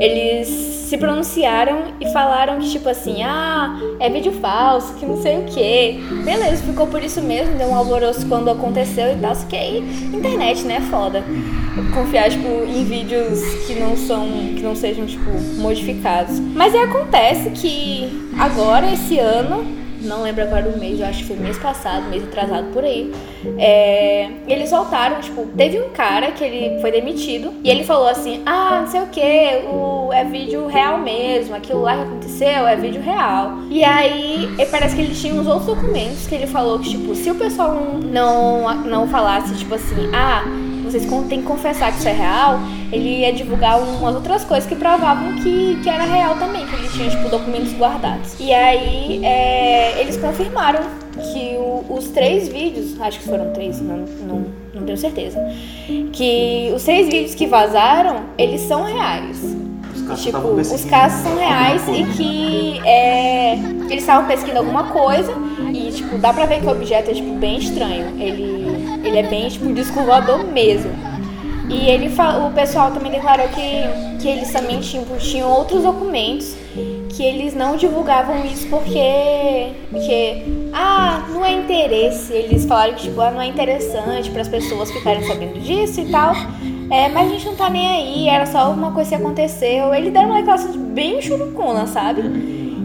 Eles se pronunciaram e falaram que, tipo assim, ah, é vídeo falso, que não sei o que. Beleza, ficou por isso mesmo, deu um alvoroço quando aconteceu e tal. Só que aí, internet, né, é foda. Confiar, tipo, em vídeos que não são, que não sejam, tipo, modificados. Mas aí acontece que agora, esse ano, não lembro agora do mês, eu acho que foi mês passado, mês atrasado por aí. É, eles voltaram, tipo, teve um cara que ele foi demitido e ele falou assim: ah, não sei o que, o, é vídeo real mesmo, aquilo lá que aconteceu é vídeo real. E aí parece que ele tinha uns outros documentos que ele falou que, tipo, se o pessoal não, não falasse, tipo assim, ah, vocês têm que confessar que isso é real, ele ia divulgar umas outras coisas que provavam que, que era real também, que ele tinha, tipo, documentos guardados. E aí, é, eles confirmaram que o- os três vídeos, acho que foram três, não, não, não tenho certeza, que os três vídeos que vazaram, eles são reais. Os Tipo, os casos são reais e que é, eles estavam pesquisando alguma coisa e, tipo, dá pra ver que o objeto é, tipo, bem estranho. Ele, ele é bem, tipo, disco voador mesmo. E ele o pessoal também declarou que, que eles também tinham, tinham outros documentos que eles não divulgavam isso porque, porque ah, não é interesse. Eles falaram que tipo, ah, não é interessante para as pessoas ficarem sabendo disso e tal. É, mas a gente não tá nem aí, era só uma coisa que aconteceu. Eles deram uma declaração bem churucuna, sabe?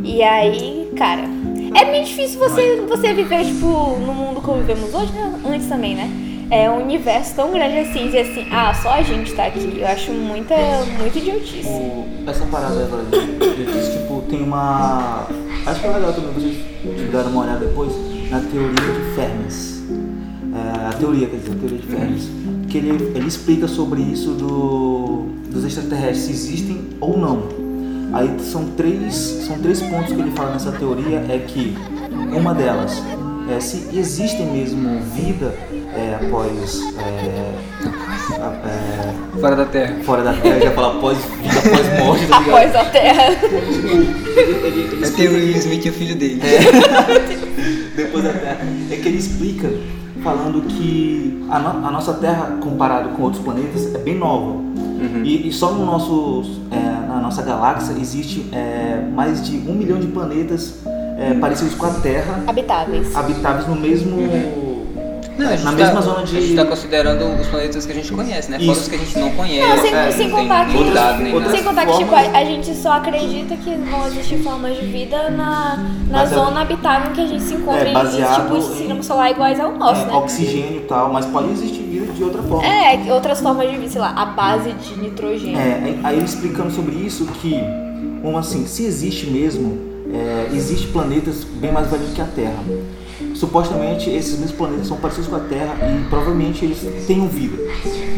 E aí, cara, é meio difícil você, você viver, tipo, no mundo que vivemos hoje, né? antes também, né? É um universo tão grande assim, dizer assim, ah, só a gente tá aqui. Eu acho muita, muito idiotice. Essa parada agora de de- tipo, tem uma. Acho que é legal também vocês darem uma olhada depois na teoria de Fermi. É, a teoria, quer dizer, a teoria de Fermi. Que ele, ele explica sobre isso do, dos extraterrestres, se existem ou não. Aí são três, são três pontos que ele fala nessa teoria, é que uma delas é se existem mesmo vida é, após. É, é, Fora da Terra. fora da Terra, já falar após vida após morte, tá ligado? Após a Terra. Ele, ele, ele É explica o Will Smith e o filho dele. depois da Terra. É que ele explica falando que a, no- a nossa Terra, comparado com outros planetas, é bem nova. E, e só no nosso, é, na nossa galáxia existe é, mais de um milhão de planetas é, parecidos com a Terra, Habitáveis. habitáveis no mesmo. Não, a gente na tá- mesma zona de. A gente tá considerando os planetas que a gente conhece, né? Fora Isso. os que a gente não conhece. Não, sem, é, sem não contar que, nenhum dado, nem sem contar que tipo, a, a gente só acredita que vão existir formas de vida na, na Mas é- zona habitável que a gente se encontra É, baseado de em- sistema solar iguais ao nosso, é, né? oxigênio e tal, mas pode existir vida de outra forma. É, outras formas de vida, sei lá, a base de nitrogênio. É, aí- explicando sobre isso que, como assim, se existe mesmo, é, existe planetas bem mais velhos que a Terra. Supostamente esses mesmos planetas são parecidos com a Terra e provavelmente eles tenham vida.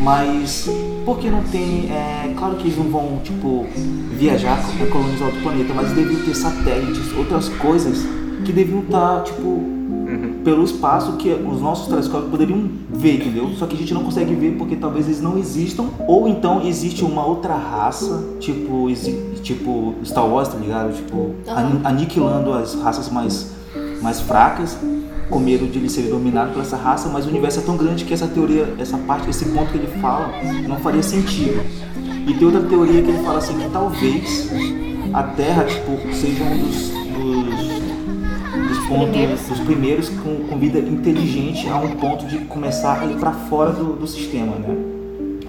Mas por que não tem. É, claro que eles não vão tipo viajar para colonizar outro planeta, mas deviam ter satélites, outras coisas que deviam estar tipo pelo espaço que os nossos telescópios poderiam ver, entendeu? Só que a gente não consegue ver porque talvez eles não existam, ou então existe uma outra raça, tipo, tipo Star Wars, tá ligado? Tipo, aniquilando as raças mais, mais fracas, com medo de eles serem dominados por essa raça, mas o universo é tão grande que essa teoria, essa parte, esse ponto que ele fala, não faria sentido. E tem outra teoria que ele fala assim que talvez a Terra, tipo, seja um dos, dos, dos pontos, primeiros. dos primeiros com, com vida inteligente a um ponto de começar a ir para fora do, do sistema, né?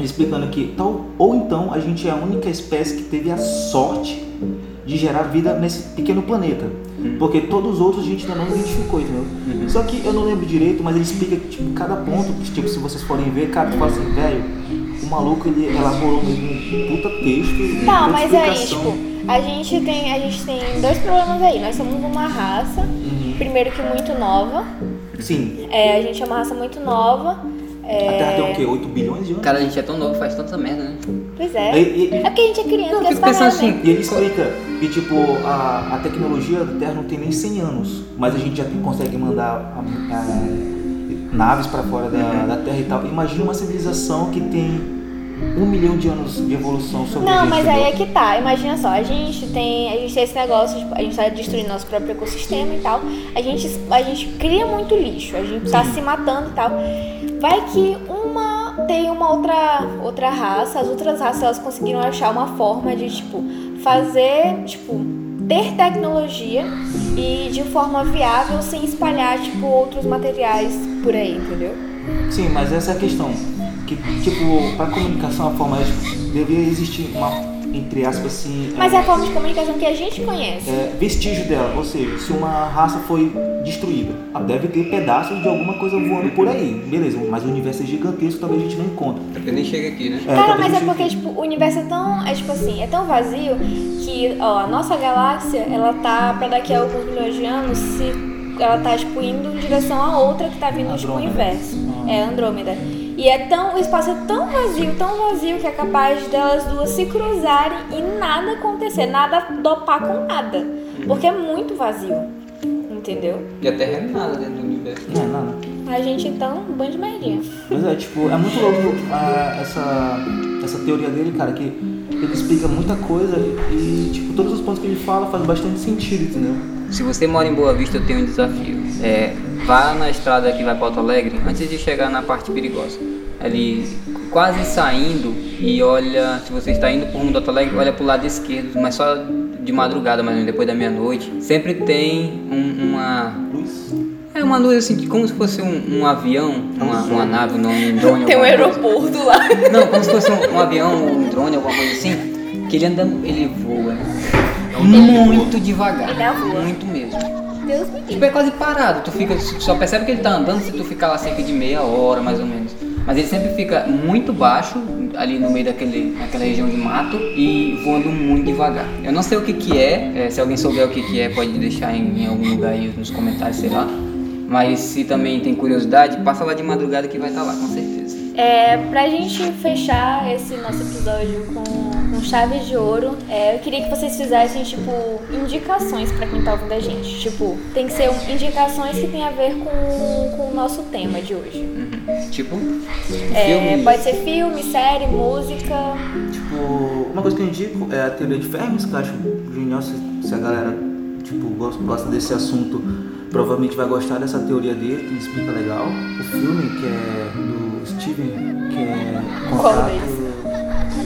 Ele Explicando que tal ou então a gente é a única espécie que teve a sorte de gerar vida nesse pequeno planeta, porque todos os outros a gente ainda não identificou, entendeu? Só que eu não lembro direito, mas ele explica tipo cada ponto, tipo se vocês forem ver, cara, tu fala assim, velho, o maluco ele elaborou mesmo um puta texto, Tá, mas aí, tipo, a gente tem, a gente tem dois problemas aí. Nós somos uma raça, Uhum. primeiro que muito nova. Sim, É, a gente é uma raça muito nova. É, a Terra tem o quê? 8 bilhões de anos? Cara, a gente é tão novo, faz tanta merda, né? Pois é. E, e- É porque a gente é criança, Não, que fico pensando assim, e ele explica que tipo a, a tecnologia da Terra não tem nem 100 anos, mas a gente já consegue mandar a- a- naves para fora da, da Terra e tal. Imagina uma civilização que tem um milhão de anos de evolução sobre a Não, mas aí é que tá. Imagina só, a gente tem, a gente tem esse negócio, tipo, a gente tá destruindo nosso próprio ecossistema e tal. A gente, a gente cria muito lixo, a gente tá se matando e tal. Vai que uma tem uma outra outra raça, as outras raças elas conseguiram achar uma forma de tipo fazer, tipo, ter tecnologia e de forma viável sem espalhar tipo outros materiais por aí, entendeu? Sim, mas essa é a questão. Que, tipo, pra comunicação, a forma é, tipo, deveria existir uma, entre aspas, assim. Mas é a forma de comunicação que a gente conhece. é, vestígio dela, ou seja, se uma raça foi destruída, ela deve ter pedaços de alguma coisa voando por aí, beleza, mas o universo é gigantesco, talvez a gente não encontre. Porque nem chega aqui, né? É, Cara, mas a é porque, tipo, o universo é tão, é tipo assim, é tão vazio que, ó, a nossa galáxia, ela tá, pra daqui a alguns milhões de anos, se ela tá, tipo, indo em direção a outra que tá vindo, tipo, o Andrômeda. inverso. Ah. É, Andrômeda. E é tão, o espaço é tão vazio, tão vazio, que é capaz delas duas se cruzarem e nada acontecer, nada dopar com nada. Porque é muito vazio, entendeu? E a Terra é nada dentro do universo. Não, não. A gente, então, um bando de merdinha. Mas é, tipo, é muito louco ah, essa, essa teoria dele, cara, que ele explica muita coisa e, tipo, todos os pontos que ele fala fazem bastante sentido, entendeu? Se você mora em Boa Vista, eu tenho um desafio. É, vá na estrada que vai para Alto Alegre antes de chegar na parte perigosa. Ali, quase saindo e olha, se você está indo por rumo do Alto Alegre, olha para o lado esquerdo, mas só de madrugada, menos depois da meia-noite. Sempre tem um- uma Luz. é uma luz assim, como se fosse um, um avião, uma, uma nave, não um drone. Tem um alguma coisa. aeroporto lá. Não, como se fosse um, um avião, um drone, alguma coisa assim, que ele anda, ele voa muito devagar, Ele voa. muito mesmo. Deus me Tipo, é quase parado, tu fica, só percebe que ele tá andando se tu ficar lá cerca de meia hora, mais ou menos. Mas ele sempre fica muito baixo, ali no meio daquele, naquela região de mato, e voando muito devagar. Eu não sei o que que é, é, se alguém souber o que que é, pode deixar em, em algum lugar aí nos comentários, sei lá. Mas se também tem curiosidade, passa lá de madrugada que vai estar lá, com certeza. É, pra gente fechar esse nosso episódio com, com chave de ouro, é, eu queria que vocês fizessem, tipo, indicações pra quem tá ouvindo a gente. Tipo, tem que ser um- indicações que tem a ver com, com o nosso tema de hoje. Uhum. Tipo, É, filme. pode ser filme, série, música. Tipo, uma coisa que eu indico é a teoria de Fermi, que eu acho genial se, se a galera tipo, gosta, gosta desse assunto, provavelmente vai gostar dessa teoria dele, que explica legal. O filme que é do Steven, que é Contato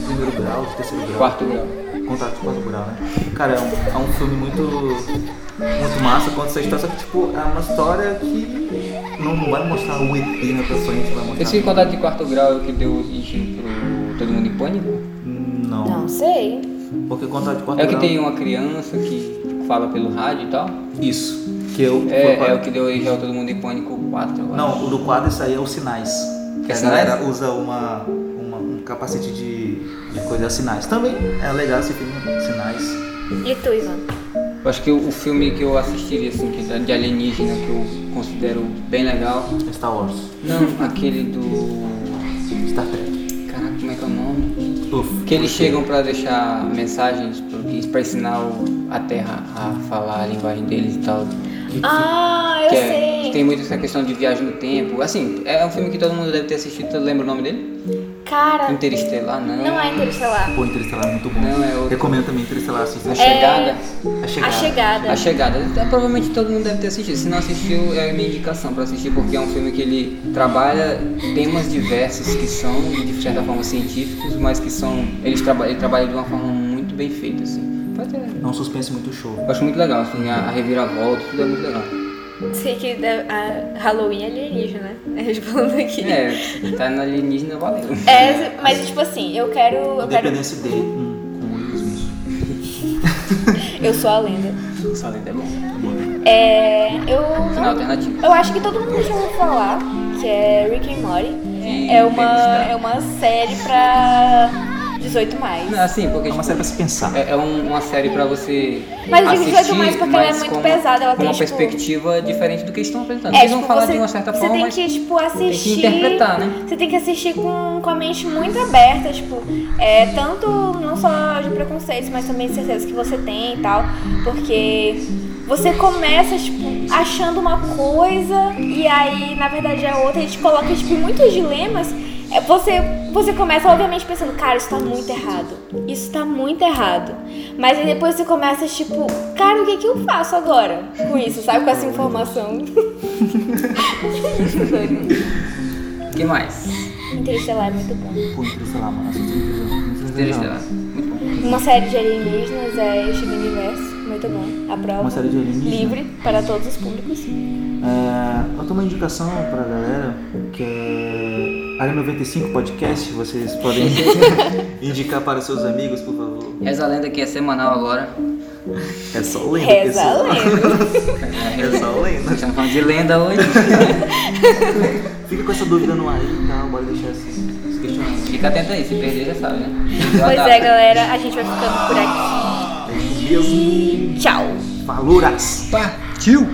primeiro grau, de terceiro grau. Quarto grau. Contato de quarto grau, né? Cara, é um, é um filme muito, muito massa, conta essa história, só que tipo, é uma história que não, não vai mostrar o ET na tua frente, vai mostrar... Esse contato de quarto grau é o que deu origem pro Todo Mundo em Pânico? Não, Não sei. porque contato de quarto É o que grau... tem uma criança que fala pelo rádio e tal? Isso, que eu... É, é o que deu origem ao Todo Mundo em Pânico 4, eu acho. Não, o do quadro isso aí é os sinais. Que a Sinais? galera usa uma- um capacete de, de coisa sinais. Também é legal esse filme, sinais. E tu, Ivan? Eu acho que o, o filme que eu assistiria, assim, que é de alienígena, que eu considero bem legal. Star Wars, Não, aquele do. Star Trek. Caraca, como é que é o nome? Uf. Que eles chegam pra deixar mensagens pro- pra ensinar a Terra a falar a linguagem deles e tal. Ah, eu que é- sei. tem muito essa questão de viagem no tempo. Assim, é um filme que todo mundo deve ter assistido. Tu lembra o nome dele? Cara, Interestelar, não. não é Interestelar. Pô, Interestelar é muito bom. Não, é outro. Recomendo também Interestelar, assista. A Chegada. A A Chegada. Chegada. A Chegada. É, provavelmente todo mundo deve ter assistido. Se não assistiu, é a minha indicação pra assistir, porque é um filme que ele trabalha temas diversos que são, de certa forma, científicos, mas que são. Eles traba ele trabalha de uma forma muito bem feita, assim. Pode ter. É um suspense muito show. Eu acho muito legal, assim, a, a reviravolta, tudo é muito legal. Sei que da- a Halloween é alienígena, né? Respondendo aqui. É, tá na alienígena, valeu. É, mas tipo assim, eu quero. Eu, quero, hum, com o Will Smith. eu sou a lenda. Essa lenda é bom. É. Eu. Final Não, alternativo. eu acho que todo mundo já ouviu falar, que é Rick and Morty. Sim, É uma, é uma série pra 18 mais. Não, assim, porque É uma tipo, série pra se pensar. é, é um- uma série pra você Mas eu digo assistir, 18 mais porque ela é muito com- pesada, ela com tem, uma tipo- perspectiva diferente do que eles estão apresentando. É, eles tipo, vão falar você, de uma certa você forma, tem mas que, tipo, assistir. interpretar, né? Você tem que assistir com, com a mente muito aberta, tipo, é, tanto não só de preconceitos, mas também de certezas que você tem e tal. Porque você começa, tipo, achando uma coisa e aí, na verdade, é outra, e te coloca, tipo, muitos dilemas. É, você, você começa, obviamente, pensando, cara, isso tá muito errado. Isso tá muito errado. Mas aí depois você começa, tipo, cara, o que, que eu faço agora com isso, sabe? Com essa informação. O que mais? Interestelar é muito bom. Pô, Interestelar, mano. Interestelar. Interestelar. Muito bom. Uma série de alienígenas é Steven Universo, muito bom. A prova. Uma série de alienígenas. Livre para todos os públicos. É, eu tenho uma indicação pra galera que é Área 95 Podcast. Vocês podem indicar para os seus amigos, por favor. Reza a lenda que é semanal agora. É só lenda, Reza a lenda. É só lenda. Estamos falando de lenda hoje. Fica com essa dúvida no ar aí e tal, bora deixar esse questionamento. Fica atento aí, se perder já sabe, né? Pois é, galera, a gente vai ficando por aqui. É mesmo. Tchau. Faluras! Partiu!